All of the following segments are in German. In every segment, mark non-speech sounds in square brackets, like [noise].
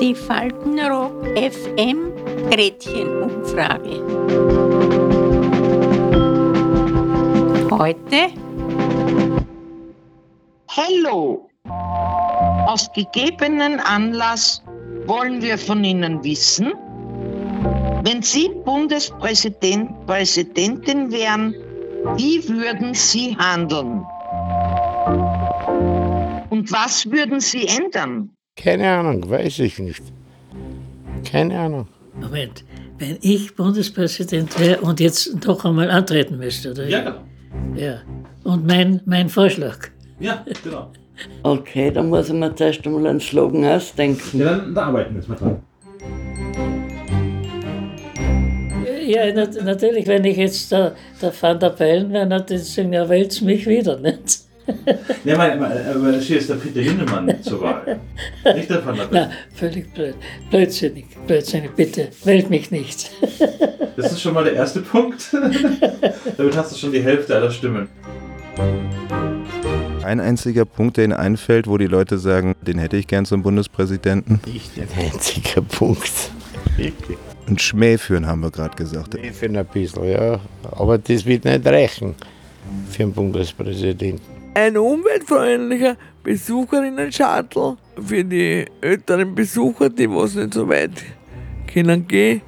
Die Faltenrock FM Gretchenumfrage. Heute Hallo! Aus gegebenen Anlass wollen wir von Ihnen wissen, wenn Sie Bundespräsident, Präsidentin wären, wie würden Sie handeln? Und was würden Sie ändern? Keine Ahnung, weiß ich nicht. Keine Ahnung. Moment, wenn ich Bundespräsident wäre und jetzt noch einmal antreten müsste, oder? Ja, genau. Ja. Und mein, mein Vorschlag. Ja, genau. [laughs] Okay, dann muss ich mir zuerst einmal einen Slogan ausdenken. Ja, dann da arbeiten wir jetzt mal dran. Ja, nat natürlich, wenn ich jetzt der, der Van der Bellen wäre, dann ja, wählt's mich wieder, nicht? [laughs] Ja, mein, aber da steht jetzt der Peter Hinnemann zur Wahl. Nicht der Van der Na, Bellen. völlig blöd. Blödsinnig, blödsinnig, bitte, wählt mich nicht. [laughs] Das ist schon mal der erste Punkt. [laughs] Damit hast du schon die Hälfte aller Stimmen. Ein einziger Punkt, der Ihnen einfällt, wo die Leute sagen, den hätte ich gern zum Bundespräsidenten. Nicht ein einziger Punkt. Wirklich. Und Schmäh führen, haben wir gerade gesagt. Ich finde ein bisschen, ja. Aber das wird nicht reichen für einen Bundespräsidenten. Ein umweltfreundlicher Besucherinnen-Shuttle für die älteren Besucher, die was nicht so weit können gehen,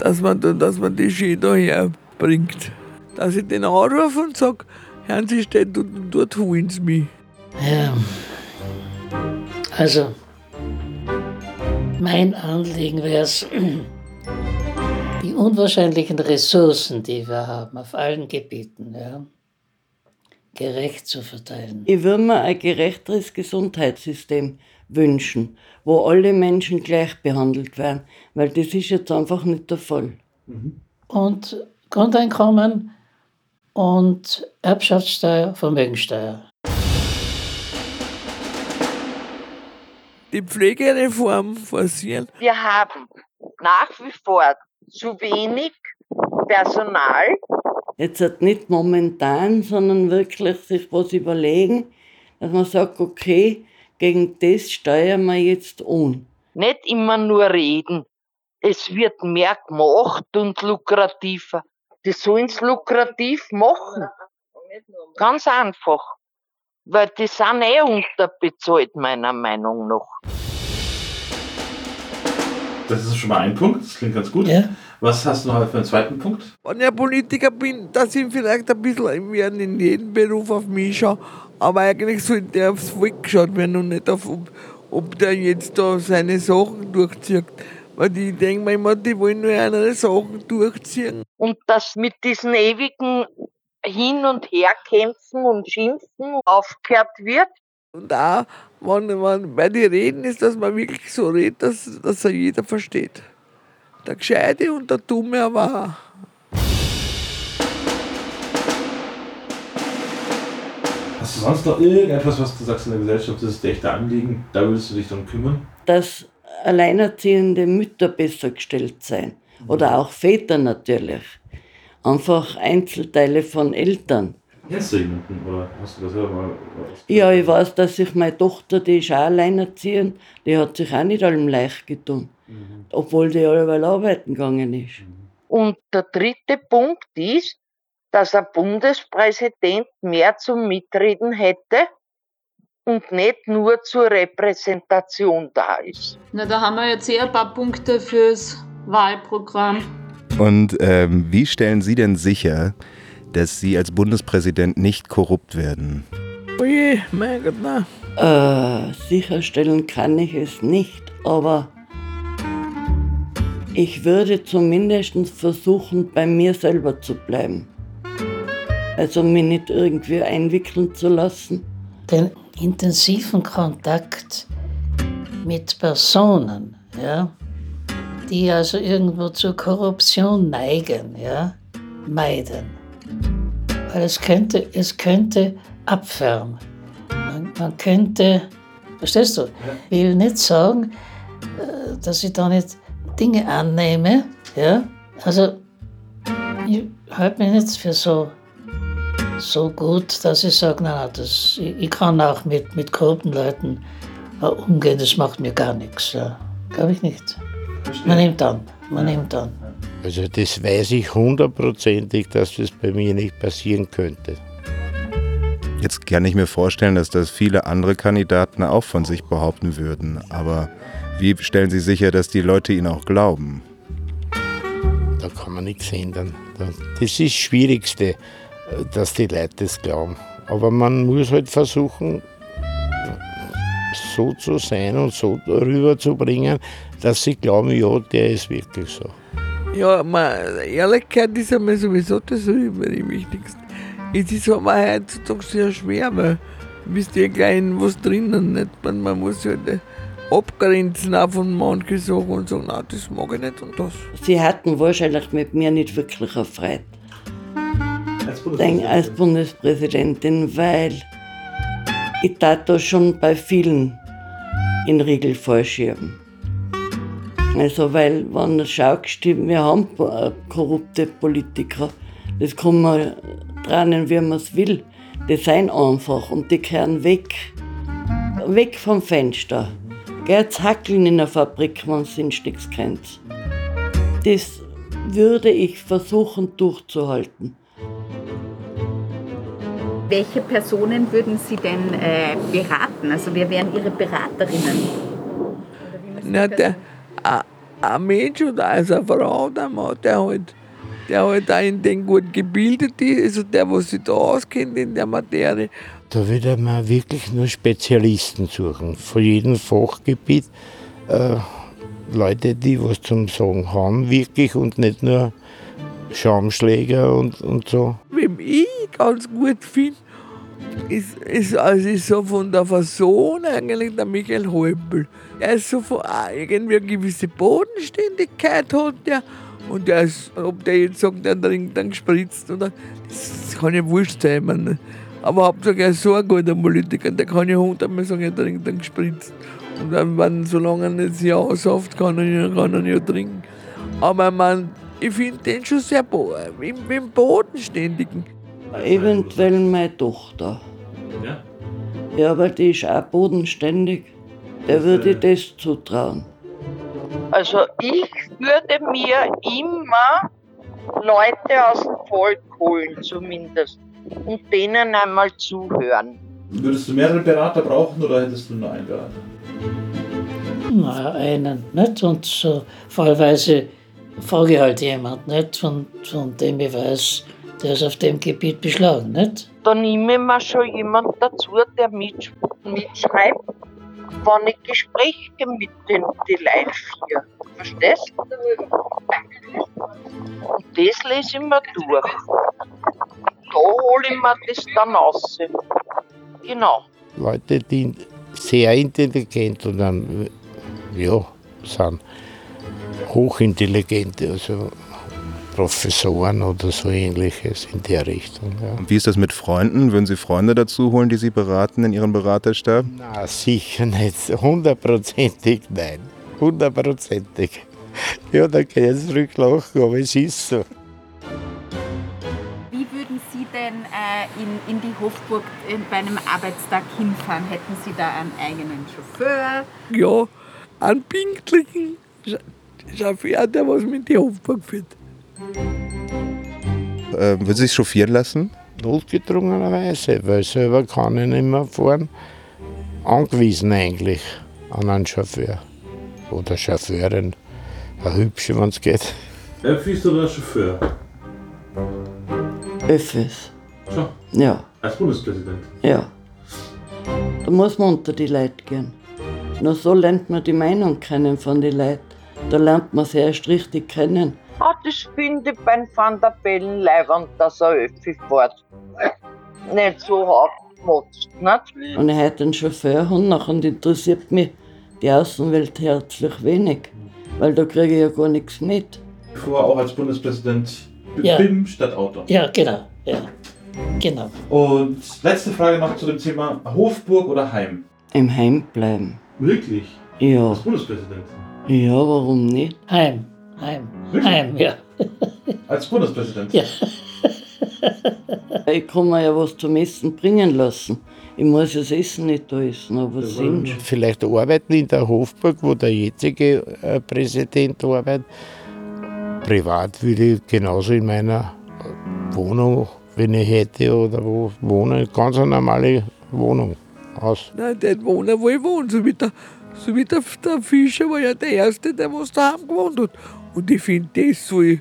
dass man, da- dass man die Ski daher bringt. Dass ich den anrufe und sage, Herrn, Sie stehen dort, holen Sie mich. Ja. Also, mein Anliegen wäre es, die unwahrscheinlichen Ressourcen, die wir haben auf allen Gebieten, ja, gerecht zu verteilen. Ich würde mir ein gerechteres Gesundheitssystem wünschen, wo alle Menschen gleich behandelt werden, weil das ist jetzt einfach nicht der Fall. Und Grundeinkommen und Erbschaftssteuer, Vermögensteuer. Die Pflegereform forcieren. Wir haben nach wie vor zu wenig Personal. Jetzt halt nicht momentan, sondern wirklich sich was überlegen, dass man sagt, okay, gegen das steuern wir jetzt an. Nicht immer nur reden. Es wird mehr gemacht und lukrativer. Die sollen es lukrativ machen. Ganz einfach. Weil die sind eh unterbezahlt, meiner Meinung nach. Das ist schon mal ein Punkt, das klingt ganz gut. Ja. Was hast du noch für einen zweiten Punkt? Wenn ich ein Politiker bin, dass ich vielleicht ein bisschen werden in jedem Beruf auf mich schaue. Aber eigentlich sollte der aufs Volk geschaut werden und nicht auf, ob, ob der jetzt da seine Sachen durchzieht. Weil ich denke mir immer, die wollen nur andere Sachen durchziehen. Und dass mit diesen ewigen Hin- und Herkämpfen und Schimpfen aufgehört wird. Und auch, wenn man bei den Reden ist, dass man wirklich so redet, dass, dass er jeder versteht. Der Gescheite und der Dumme aber auch. Hast du sonst noch irgendetwas, was du sagst in der Gesellschaft, das ist dir echte Anliegen, da würdest du dich drum kümmern? Dass alleinerziehende Mütter besser gestellt sein. Oder auch Väter natürlich. Einfach Einzelteile von Eltern. Kennst du jemanden oder hast du das selber mal Ja, ich weiß, dass sich meine Tochter, die ist auch alleinerziehend, die hat sich auch nicht allem leicht getan. Obwohl die alleweil arbeiten gegangen ist. Und der dritte Punkt ist, dass ein Bundespräsident mehr zum Mitreden hätte und nicht nur zur Repräsentation da ist. Na, da haben wir jetzt eh ein paar Punkte fürs Wahlprogramm. Und ähm, wie stellen Sie denn sicher, dass Sie als Bundespräsident nicht korrupt werden? Oje, mein Gott, nein. Äh, sicherstellen kann ich es nicht, aber ich würde zumindest versuchen, bei mir selber zu bleiben. Also mich nicht irgendwie einwickeln zu lassen. Den intensiven Kontakt mit Personen, ja, die also irgendwo zur Korruption neigen, ja, meiden. Weil es könnte, es könnte abfärben. Man, man könnte, verstehst du, will nicht sagen, äh, dass ich da nicht Dinge annehme, ja, also ich halte mich nicht für so so gut, dass ich sage, nein, nein, das, ich, ich kann auch mit, mit korrupten Leuten äh, umgehen, das macht mir gar nichts. Ja. Glaube ich nicht. Man nimmt an, man nimmt an. Also das weiß ich hundertprozentig, dass das bei mir nicht passieren könnte. Jetzt kann ich mir vorstellen, dass das viele andere Kandidaten auch von sich behaupten würden. Aber wie stellen Sie sicher, dass die Leute Ihnen auch glauben? Da kann man nichts ändern. Das ist das Schwierigste, dass die Leute das glauben. Aber man muss halt versuchen, so zu sein und so rüberzubringen, dass sie glauben, ja, der ist wirklich so. Ja, man, Ehrlichkeit ist einmal sowieso das Wichtigste. Es ist aber heutzutage sehr schwer, weil bist ja gleich in was drinnen. Nicht? Man, man muss halt abgrenzen auch von manchen Sachen und sagen, nein, das mag ich nicht und das. Sie hatten wahrscheinlich mit mir nicht wirklich eine Freude. Als Denk, als Bundespräsidentin, weil ich da da schon bei vielen in Riegel vorschieben. Also, weil, wenn du schaust, wir haben äh, korrupte Politiker, das kann man trennen, wie man es will. Die sind einfach und die kehren weg. Weg vom Fenster. Geht's hackeln in der Fabrik, wenn sie nichts kennt. Das würde ich versuchen durchzuhalten. Welche Personen würden Sie denn äh, beraten? Also wer wären Ihre Beraterinnen? Na, der, ein- Mensch oder also eine Frau, der Mann, der halt, der halt auch in den gut gebildet ist, also der, was sich da auskennt in der Materie. Da würde man wirklich nur Spezialisten suchen, von jedem Fachgebiet. Äh, Leute, die was zum Sagen haben, wirklich und nicht nur Schaumschläger und, und so. Wem ich ganz gut finde, ist, ist, also ist so von der Person eigentlich der Michael Häupl. Er ist so von ah, irgendwie eine gewisse Bodenständigkeit hat der. Und der ist, ob der jetzt sagt, der trinkt dann gespritzt oder das kann ja wurscht sein. Man. Aber Hauptsache er ist so ein guter Politiker, der kann ja hundertmal sagen, er trinkt dann gespritzt. Und dann, wenn, solange er nicht sich aussauft, kann er, kann er ja trinken. Aber man, ich finde den schon sehr bo im, im Bodenständigen. Eventuell meine Tochter. Ja? Ja, aber die ist auch bodenständig. Der würde ich das zutrauen. Also ich würde mir immer Leute aus dem Volk holen, zumindest. Und denen einmal zuhören. Würdest du mehrere Berater brauchen oder hättest du nur einen Berater? Na, einen, nicht? Und so fallweise frage ich halt jemand, nicht? Von, von dem ich weiß, der ist auf dem Gebiet beschlagen, nicht? Da nehme ich mir schon jemand dazu, der mitsch mitschreibt, wenn ich Gespräche mit den die Leuten führe. Verstehst du? Und das lese ich mir durch. Da hole ich mir das dann raus. Genau. Leute, die sehr intelligent und dann, ja, sind hochintelligente, also Professoren oder so ähnliches in der Richtung. Ja. Und wie ist das mit Freunden? Würden Sie Freunde dazu holen, die Sie beraten in Ihrem Beraterstab? Na, sicher nicht. Hundertprozentig nein. Hundertprozentig. Ja, da kann ich jetzt zurücklachen, aber es ist so. Wie würden Sie denn äh, in, in die Hofburg äh, bei einem Arbeitstag hinfahren? Hätten Sie da einen eigenen Chauffeur? Ja, einen pinklichen Chauffeur, der was mit die Hofburg führt. Äh, würden Sie sich chauffieren lassen? Notgedrungenerweise, weil selber kann ich nicht mehr fahren. Angewiesen eigentlich an einen Chauffeur oder Chauffeurin. Eine hübsche, wenn es geht. Öffis oder Chauffeur? Öffis. Schon. Ja, Als Bundespräsident. ja. Da muss man unter die Leute gehen. Nur so lernt man die Meinung kennen von den Leuten. Da lernt man sie erst richtig kennen. Ah, das finde ich beim Van der Bellen leibend, dass er Öffi fährt. Nicht so aufgemotzt, nicht? Und ich heute einen Chauffeur und nachher interessiert mich die Außenwelt herzlich wenig. Weil da kriege ich ja gar nichts mit. Vorher auch als Bundespräsident Ja. BIM statt Auto. Ja, genau. Ja, genau. Und letzte Frage noch zu dem Thema Hofburg oder Heim. Im Heim bleiben. Wirklich? Ja, Als Bundespräsident. ja, warum nicht? Heim, heim? Heim, ja. [laughs] Als Bundespräsident. Ja. Ich kann mir ja was zum Essen bringen lassen. Ich muss das Essen nicht da essen, aber sind schon. Vielleicht arbeiten in der Hofburg, wo der jetzige äh, Präsident arbeitet. Privat würde ich genauso in meiner Wohnung, wenn ich hätte, oder wo wohnen, ganz eine normale Wohnung aus. Nein, der wohnen, wo ich wohne. So wie der, so wie der, der Fischer war ja der Erste, der was daheim gewohnt hat. Und ich finde das so, weil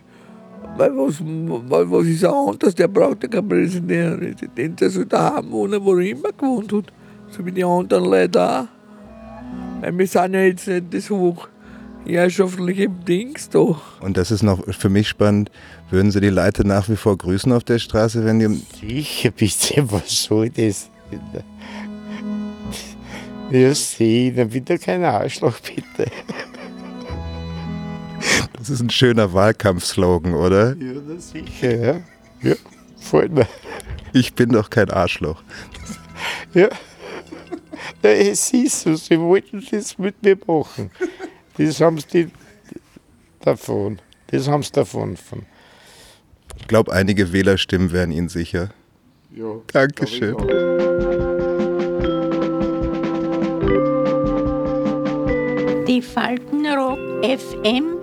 was, weil was ist auch anders, der braucht ja keinen Präsident, der soll daheim wohnen, wo er immer gewohnt hat. So wie die anderen Leute auch. Weil wir sind ja jetzt nicht das hoch herrschaftliche Dings da. Und das ist noch für mich spannend. Würden Sie die Leute nach wie vor grüßen auf der Straße, wenn die. Sicher, bitte, was soll das? Ja, sieh, dann bitte kein Arschloch, bitte. Das ist ein schöner Wahlkampfslogan, oder? Ja, das sicher, ja. Ja, mich. Ich bin doch kein Arschloch. Ja. ja es ist so, sie wollten das mit mir machen. Das haben sie davon. Das haben sie davon. Von. Ich glaube, einige Wählerstimmen wären Ihnen sicher. Ja, Dankeschön. Die Faltenrock FM